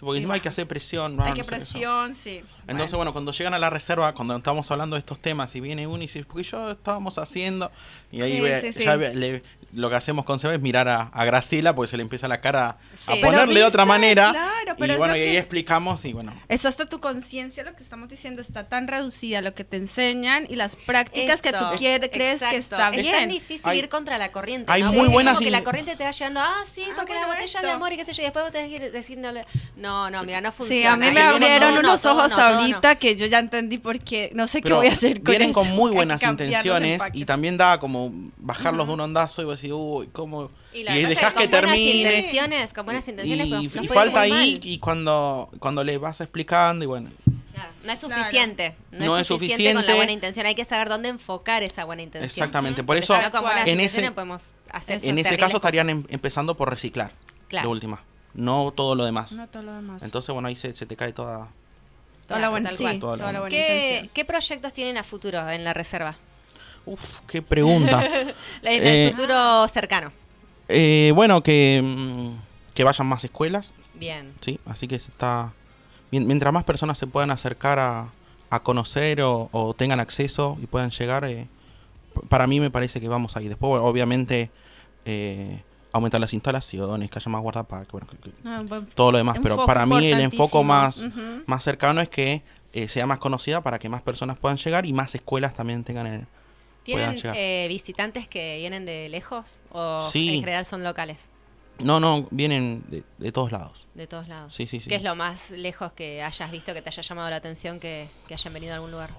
Porque encima hay que hacer presión. no, hay no que sé qué eso. presión, sí. Entonces, bueno. cuando llegan a la reserva, cuando estamos hablando de estos temas, y viene uno y dice, porque yo estábamos haciendo, y ahí Sí, ve- sí, ya sí. ve- le- lo que hacemos con Seba es mirar a, a Graciela, porque se le empieza la cara a ponerle Pero de otra manera. claro, pero y es bueno, y ahí que- explicamos, y bueno. Es hasta tu conciencia lo que estamos diciendo, está tan reducida lo que te enseñan y las prácticas que tú Esto, quieres, crees que exacto. está Es bien. tan difícil Hay- ir contra la corriente. hay ¿no? muy es buenas como que la corriente te va llevando, ah, sí, Ah, porque la bueno, botella esto. de amor y qué sé yo, y después vos tenés que ir diciéndole, no, no, mira, no funciona. Sí, a mí Y me abrieron no, unos ojos no, no. ahorita que yo ya entendí por qué, no sé qué voy a hacer con vienen eso. con muy buenas intenciones y también da como bajarlos de un ondazo y vos decís, uy, ¿cómo? Y, Y, lo dejas con que buenas termine. intenciones, con buenas intenciones, y, pues, y ir falta ahí mal. y cuando cuando le vas explicando y bueno Claro, no es Claro. suficiente. No, No es es suficiente con la suficiente. buena intención. Hay que saber dónde enfocar esa buena intención. Exactamente, por eso no, buenas en ese- podemos hacer en ese terribles caso estarían em- empezando por reciclar Claro. de última no todo lo demás No todo lo demás. entonces bueno ahí se, se te cae toda toda la buena, tal sí, cual. toda la buena ¿Qué, intención. ¿Qué proyectos tienen a futuro en la reserva? Uf, qué pregunta La- En Eh, el futuro cercano. Eh, bueno que mm, que vayan más escuelas Bien. sí así que se está mien- mientras más personas se puedan acercar a, a conocer o, o tengan acceso y puedan llegar eh, para mí me parece que vamos ahí después bueno, obviamente eh, aumentar las instalaciones que haya más guardaparques bueno, Ah, todo lo demás, pero para mí el importantísimo. más, más cercano es que eh, sea más conocida para que más personas puedan llegar y más escuelas también tengan el... puedan ¿Tienen llegar. eh, visitantes que vienen de lejos o Sí. en general son locales? No, no, vienen de, de todos lados. De todos lados. Sí, sí, sí. ¿Qué es lo más lejos que hayas visto que te haya llamado la atención que, que hayan venido a algún lugar?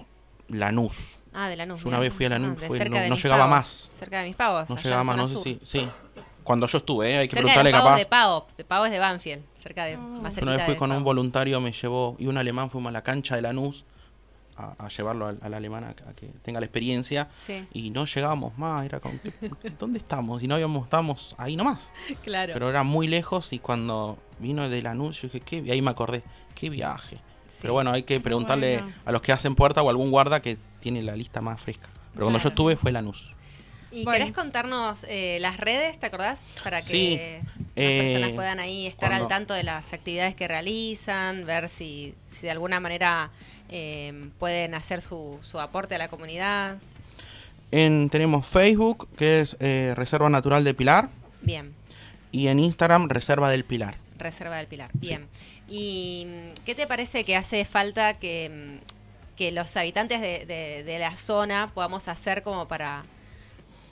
Lanús. Ah, de Lanús. Yo una vez fui a Lanús, de fue- cerca no- llegaba más. Cerca de mis pagos. No llegaba más, no sé si... Sí. Cuando yo estuve, eh, hay que Cerca de preguntarle pagos capaz. de Pavo. De Pavo es de Banfield. Cerca de... Más Yo una vez fui con un voluntario, me llevó, y un alemán fuimos a la cancha de Lanús a, a llevarlo al, al alemán a, a que tenga la experiencia. Sí, Y no llegábamos más, era como, ¿qué- ¿dónde estamos? Y no habíamos, estábamos ahí nomás. claro. Pero era muy lejos y cuando vino del anuncio dije, ¿qué? vi-?" ahí me acordé, qué viaje. Sí. Pero bueno, hay que preguntarle Bueno. a los que hacen puerta o a algún guarda que tiene la lista más fresca. Pero cuando yo estuve fue Lanús. ¿Y Bueno. querés contarnos eh, las redes, te acordás? Para que Sí, las eh, personas puedan ahí estar cuando- al tanto de las actividades que realizan, ver si, si de alguna manera eh, pueden hacer su, su aporte a la comunidad. En, tenemos Facebook, que es eh, Reserva Natural de Pilar, Bien, y en Instagram, Reserva del Pilar. Reserva del Pilar. Bien. ¿Y mm, qué te parece que hace falta que, mm, que los habitantes de, de- de la zona podamos hacer como para,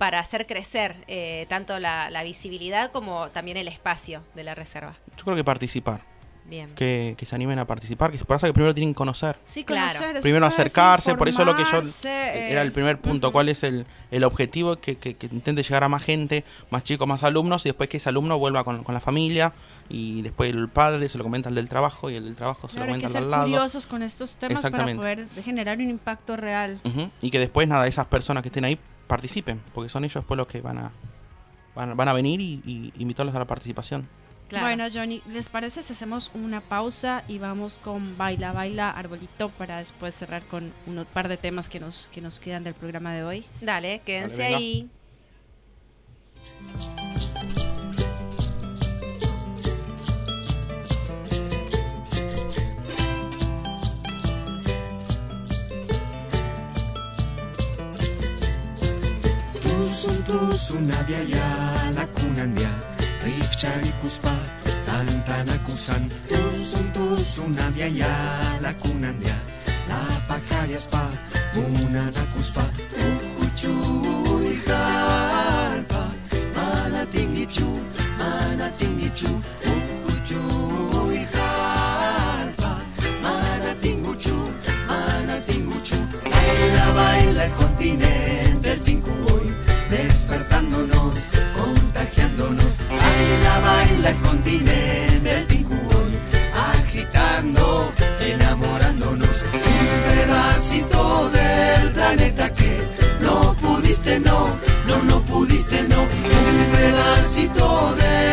para hacer crecer eh, tanto la, la visibilidad como también el espacio de la reserva. Yo creo que participar, Bien. que, que se animen a participar, que pasa que primero tienen que conocer. Sí, Claro. conocer, Primero acercarse, por eso lo que yo eh, era el primer punto, cuál es el, el objetivo, que, que, que intente llegar a más gente, más chicos, más alumnos, y después que ese alumno vuelva con, con la familia, y después el padre se lo comenta al del trabajo, y el del trabajo se Claro, lo comenta al lado. curiosos con estos temas para poder generar un impacto real. Y que después, nada, esas personas que estén ahí participen, porque son ellos después los que van a van, van a venir y, y invitarlos a la participación. Claro. Bueno, Johnny, ¿les parece si hacemos una pausa y vamos con Baila, Baila, Arbolito para después cerrar con un par de temas que nos, que nos quedan del programa de hoy? Dale, quédense ahí. Tusun tusun nabiaya lakunandia Rikchari kuspa tantanakusan Tusun tusun nabiaya lakunandia La pakariaspa munanakuspa Uhuchu ijalpa Manatingichu manatingichu Uhuchu ijalpa Manatinguchu manatinguchu Baila baila el continente El continente el Tincuboy Agitando, enamorándonos Un pedacito del planeta que no pudiste, no, no, no pudiste, no Un pedacito del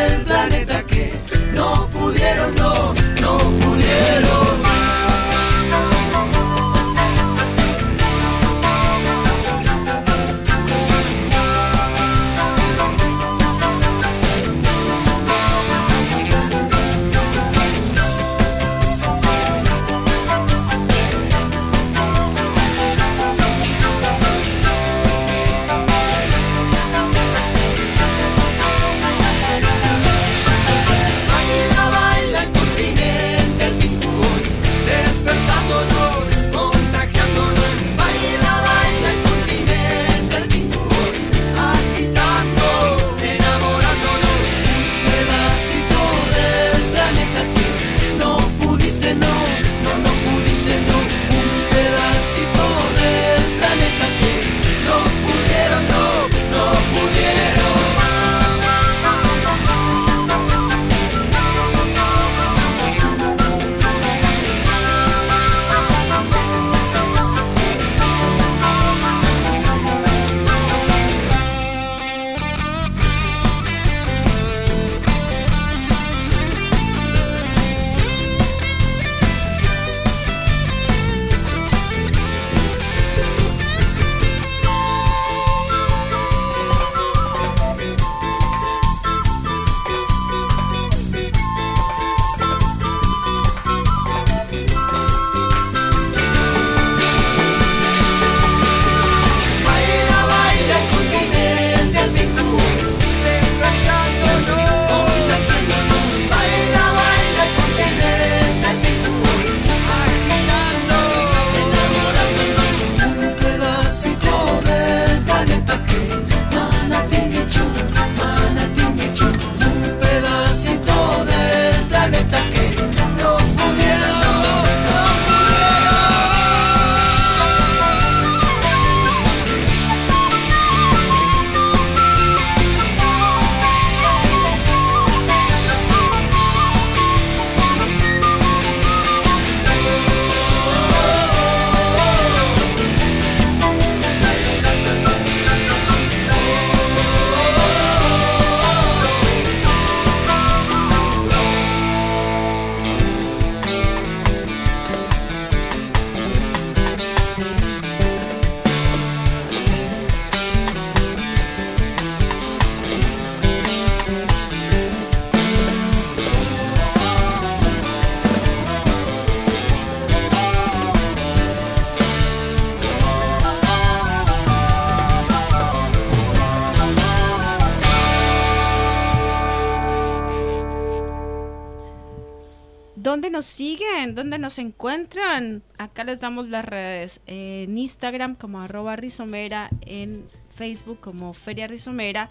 siguen? ¿Dónde nos encuentran? Acá les damos las redes. En Instagram como arroba rizomera, en Facebook como Feria Rizomera.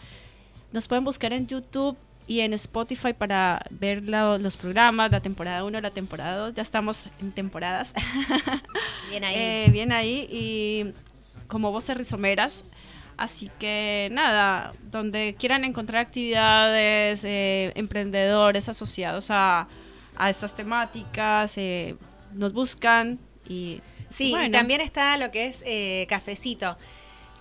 Nos pueden buscar en YouTube y en Spotify para ver la- los programas, la temporada 1, la temporada 2. Ya estamos en temporadas. Bien ahí. Eh, bien ahí. Y como voces rizomeras. Así que nada, donde quieran encontrar actividades, eh, emprendedores asociados a, a estas temáticas, eh, nos buscan y Sí, y también está lo que es eh, cafecito,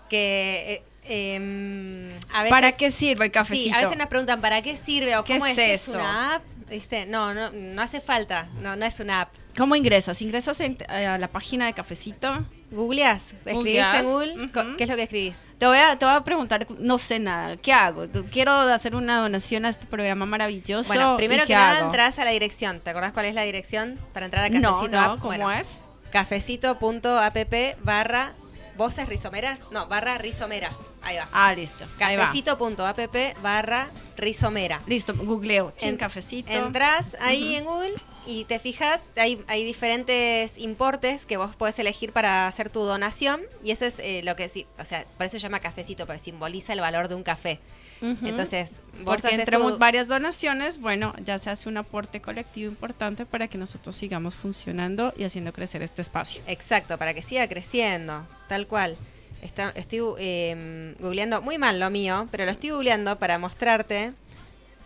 que eh, em, a veces... ¿Para qué sirve el Sí, cafecito? a veces nos preguntan, ¿para qué sirve? O ¿Qué ¿cómo es es, ¿Es eso? una app? ¿Viste? No, no, no hace falta, no, no es una app. ¿Cómo ingresas? Ingresas en- eh, a la página de Cafecito. Googleás, escribís Googleás, en Google. ¿qué es lo que escribís? Te voy, a, te voy a preguntar, no sé nada, ¿qué hago? Quiero hacer una donación a este programa maravilloso. Bueno, ¿y primero que nada hago? entras a la dirección. ¿Te acordás cuál es la dirección para entrar a No, Cafecito no, App? ¿cómo Bueno, es? Cafecito.app barra voces rizomeras. No, barra rizomera. Ahí va. Ah, listo. Cafecito.app barra rizomera. Listo, googleo. Chin, En- cafecito. Entras ahí Ujú. en Google y te fijas, hay, hay diferentes importes que vos podés elegir para hacer tu donación y eso es eh, lo que sí, o sea, por eso se llama cafecito, porque simboliza el valor de un café. Ujú. Entonces, vos Porque entre tu- varias donaciones, bueno, ya se hace un aporte colectivo importante para que nosotros sigamos funcionando y haciendo crecer este espacio. Exacto, para que siga creciendo, tal cual. Está, estoy eh, googleando, muy mal lo mío, pero lo estoy googleando para mostrarte.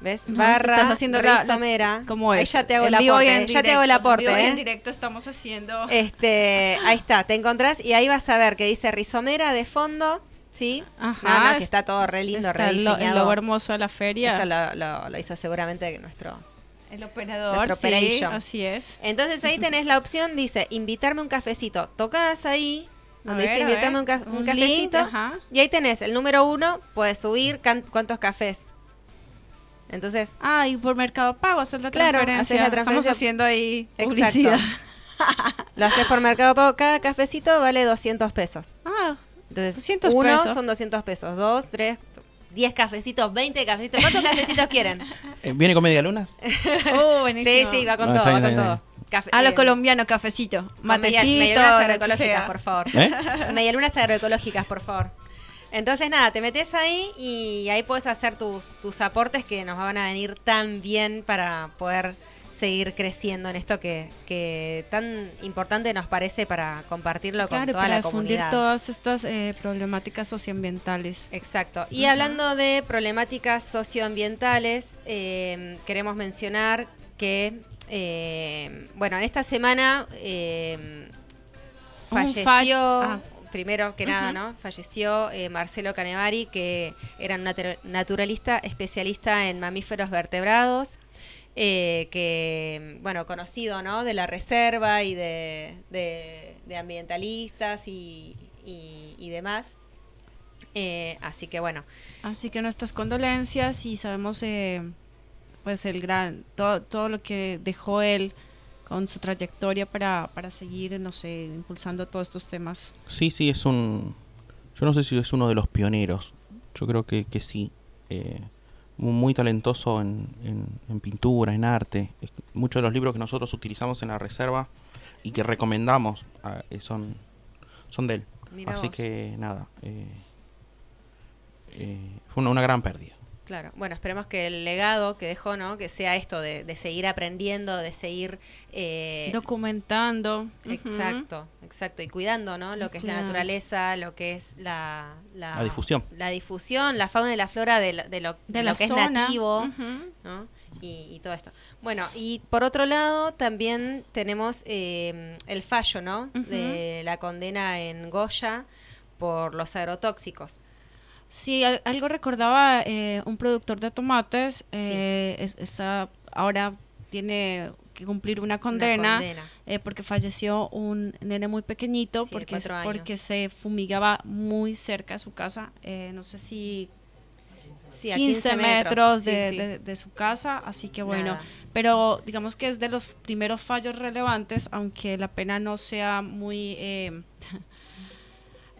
¿Ves? No, Barra estás haciendo la- rizomera. ¿Cómo Ahí es? ya te hago el aporte. en Ya te hago el aporte, en vivo y ¿eh? en directo estamos haciendo... Este, ahí está, te encontrás y ahí vas a ver que dice rizomera de fondo, ¿sí? Ajá, es- si está todo re lindo, el, lo- el logo hermoso de la feria. Eso lo, lo- lo hizo seguramente nuestro. el operador, nuestro sí, así es. Entonces ahí tenés la opción, dice, invitarme un cafecito. Tocas ahí, donde dice invitarme un, ca- un un cafecito. link, y ahí tenés el número uno, puedes subir cuántos cafés. Entonces, Ah, y por Mercado Pago, hacer la Claro, transferencia. haces la Estamos transferencia. haciendo ahí Exacto. publicidad. lo haces por Mercado Pago. Cada cafecito vale 200 pesos. Ah, Entonces, 200 uno pesos. son 200 pesos, dos, tres, 10 cafecitos, 20 cafecitos. ¿Cuántos cafecitos quieren? Eh, ¿Viene con media luna? oh, sí, buenísimo. sí, va con Ah, todo, va bien, con todo. Café- A lo eh, colombiano, cafecito. Matecito. medialunas agroecológicas, por favor. ¿Eh? Medialunas agroecológicas, por favor. Entonces, nada, te metes ahí y ahí puedes hacer tus, tus aportes que nos van a venir tan bien para poder seguir creciendo en esto que, que tan importante nos parece para compartirlo con toda para la difundir comunidad. todas estas eh, problemáticas socioambientales. Exacto. Y hablando de problemáticas socioambientales, eh, queremos mencionar que, eh, bueno, en esta semana eh, falleció, fall- ah. Primero que nada. ¿no? Falleció eh, Marcelo Canevari, que era un natu- naturalista especialista en mamíferos vertebrados. eh, que, bueno, conocido, ¿no? De la reserva y de, de- de ambientalistas y, y- y demás. Eh, así que bueno, Así que nuestras condolencias y sabemos pues el gran todo, todo lo que dejó él con su trayectoria para, para seguir, no sé, impulsando todos estos temas. Sí, sí, es un... Yo no sé si es uno de los pioneros. Yo creo que, que sí. Eh, mu- muy talentoso en, en- en pintura, en arte. Muchos de los libros que nosotros utilizamos en la reserva y que recomendamos ah, eh, son, son de él. Así vos. que nada. eh, eh, fue una, una gran pérdida. Claro. Bueno, esperemos que el legado que dejó, ¿no? Que sea esto de, de seguir aprendiendo, de seguir... eh, Documentando. Exacto, exacto. Y cuidando, ¿no? Lo que es la naturaleza, lo que es la... La difusión. La difusión, la fauna y la flora de lo, de lo, De de la lo que zona. es nativo. ¿no? Y, y todo esto. Bueno, y por otro lado también tenemos eh, el fallo, ¿no? De la condena en Goya por los agrotóxicos. Sí, al- algo recordaba eh, un productor de tomates, eh, es- está- ahora tiene que cumplir una condena, condena. eh, porque falleció un nene muy pequeñito Sí, porque, porque se fumigaba muy cerca de su casa, eh, no sé si Sí, a 15, metros, de, sí. de- de su casa, así que bueno, Nada. pero digamos que es de los primeros fallos relevantes, aunque la pena no sea muy...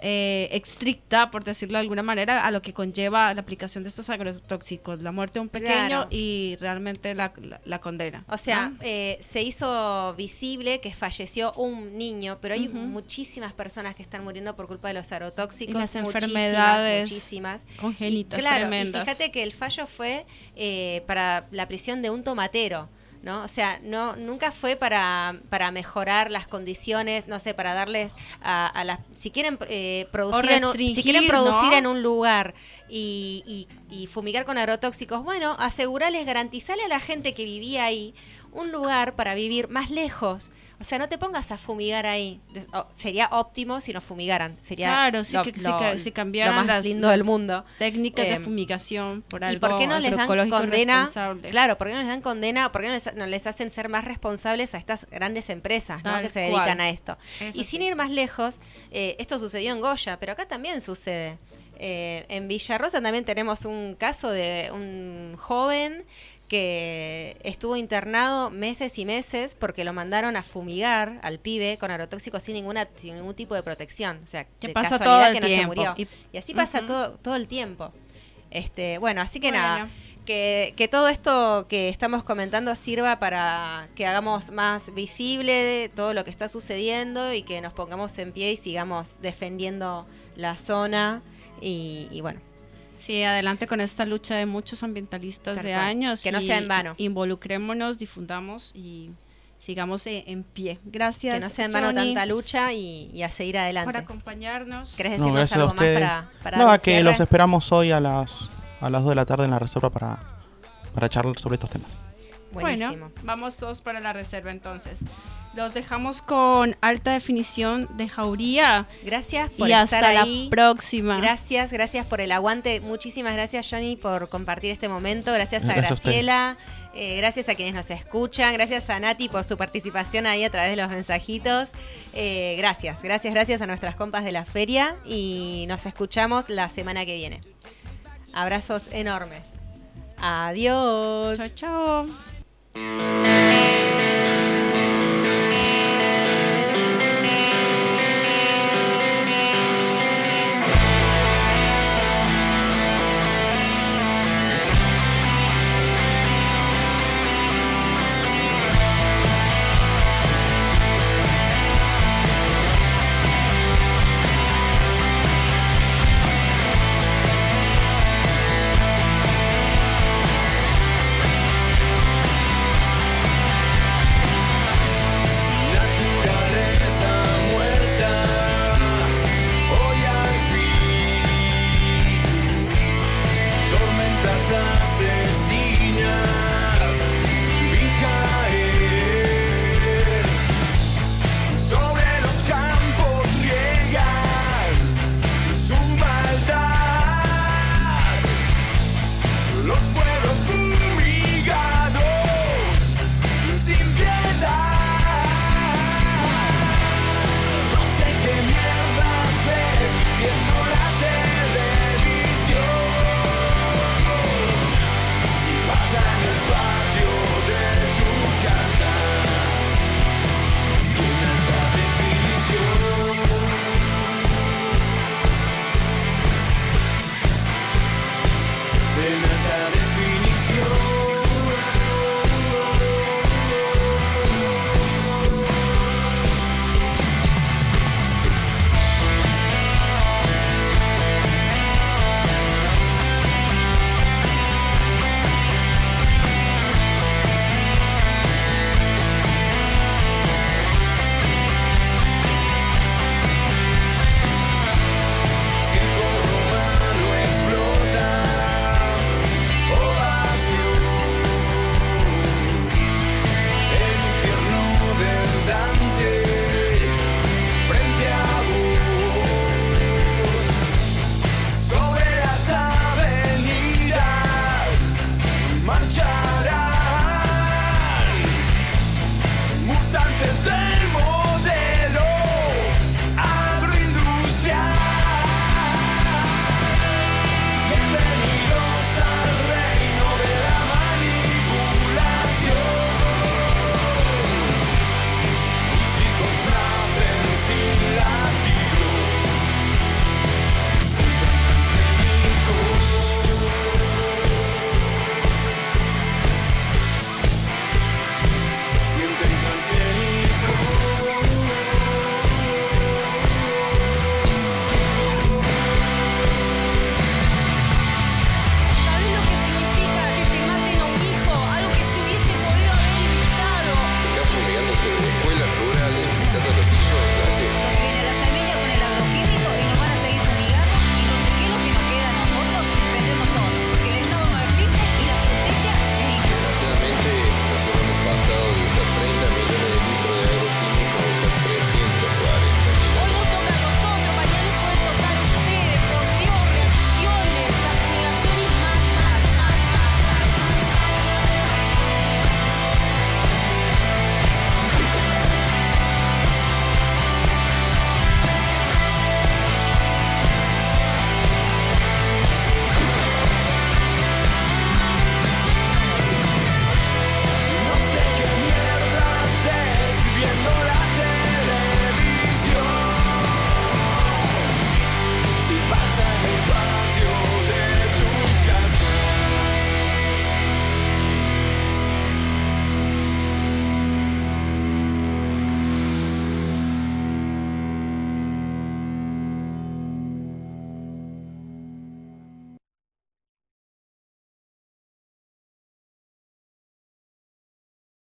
eh, estricta, por decirlo de alguna manera, a lo que conlleva la aplicación de estos agrotóxicos, la muerte de un pequeño Claro. y realmente la, la- la condena. O sea, ¿no? eh, se hizo visible que falleció un niño, pero hay muchísimas personas que están muriendo por culpa de los agrotóxicos. Y las muchísimas, enfermedades muchísimas. congénitas Y claro, tremendas. y fíjate que el fallo fue eh, para la prisión de un tomatero. ¿No? O sea, no, nunca fue para, para mejorar las condiciones, no sé, para darles a, a las... Si quieren eh, producir, en un, si quieren producir ¿no? en un lugar y, y- y fumigar con agrotóxicos, bueno, asegurarles, garantizarle a la gente que vivía ahí un lugar para vivir más lejos. O sea, no te pongas a fumigar ahí. O- sería óptimo si no fumigaran. Sería Claro, sí lo- que, lo- cambiaran más las, lindo del mundo. técnicas de Em, fumigación por ¿Y algo por qué no les dan condena? Claro, ¿por qué no les dan condena? ¿Por qué no les, no les hacen ser más responsables a estas grandes empresas ¿no? Que se cual. dedican a esto? Es y sin ir más lejos, eh, esto sucedió en Goya, pero acá también sucede. Eh, en Villarrosa también tenemos un caso de un joven que estuvo internado meses y meses porque lo mandaron a fumigar al pibe con agrotóxicos sin ninguna sin ningún tipo de protección, o sea, Que de pasa casualidad todo el que no se tiempo. murió. Y- Y, así pasa todo todo el tiempo. Este, bueno, así que Bueno. nada, que, que todo esto que estamos comentando sirva para que hagamos más visible todo lo que está sucediendo y que nos pongamos en pie y sigamos defendiendo la zona y, y bueno, Sí, adelante con esta lucha de muchos ambientalistas Tal de cual. años. Que no sea en vano. Involucrémonos, difundamos y sigamos eh, en pie. Gracias. que no sea en vano Johnny, tanta lucha y, y a seguir por adelante. acompañarnos. ¿Querés No, gracias a algo más ustedes. para, para un que cierre? los esperamos hoy a las a las 2 de la tarde en la reserva para, para charlar sobre estos temas. Buenísimo. Bueno, vamos todos para la reserva entonces. Los dejamos con alta definición de Jauría. Gracias por Y estar hasta ahí. la próxima. Gracias, gracias por el aguante. Muchísimas gracias, Johnny, por compartir este momento. Gracias a Gracias a ustedes. Graciela. eh, gracias a quienes nos escuchan. Gracias a Nati por su participación ahí a través de los mensajitos. Eh, gracias, gracias, gracias a nuestras compas de la feria. Y nos escuchamos la semana que viene. Abrazos enormes. Adiós. Chao, chao. Música